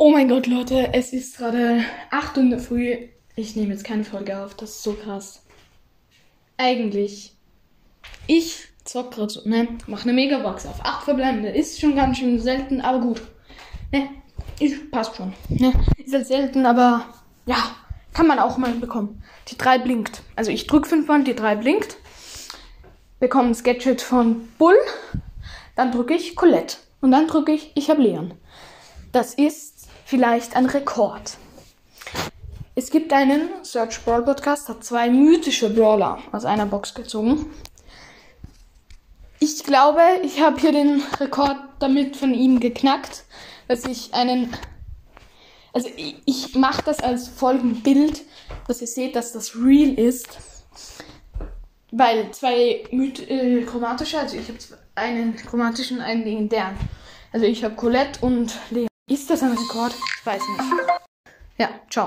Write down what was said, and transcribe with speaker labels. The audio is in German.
Speaker 1: Oh mein Gott, Leute, es ist gerade 8 Uhr in der Früh. Ich nehme jetzt keine Folge auf, das ist so krass. Eigentlich, ich zock gerade so, ne? Mach eine Megabox auf 8 Verbleibende. Ist schon ganz schön selten, aber gut. Ne? Ist, passt schon. Ne? Ist halt selten, aber ja, kann man auch mal bekommen. Die 3 blinkt. Also ich drück 5 Mal, die 3 blinkt. Bekomme ein Sketchet von Bull. Dann drücke ich Colette. Und dann drücke ich, ich habe Leon. Das ist vielleicht ein Rekord. Es gibt einen Search Brawl Podcast, hat zwei mythische Brawler aus einer Box gezogen. Ich glaube, ich habe hier den Rekord damit von ihm geknackt, dass ich einen. Also ich, ich mache das als Folgenbild, dass ihr seht, dass das real ist. Weil zwei Myth äh, chromatische, also ich habe einen chromatischen, einen legendären. Also ich habe Colette und Leon. Ist das ein Rekord? Ich weiß nicht. Ja, ciao.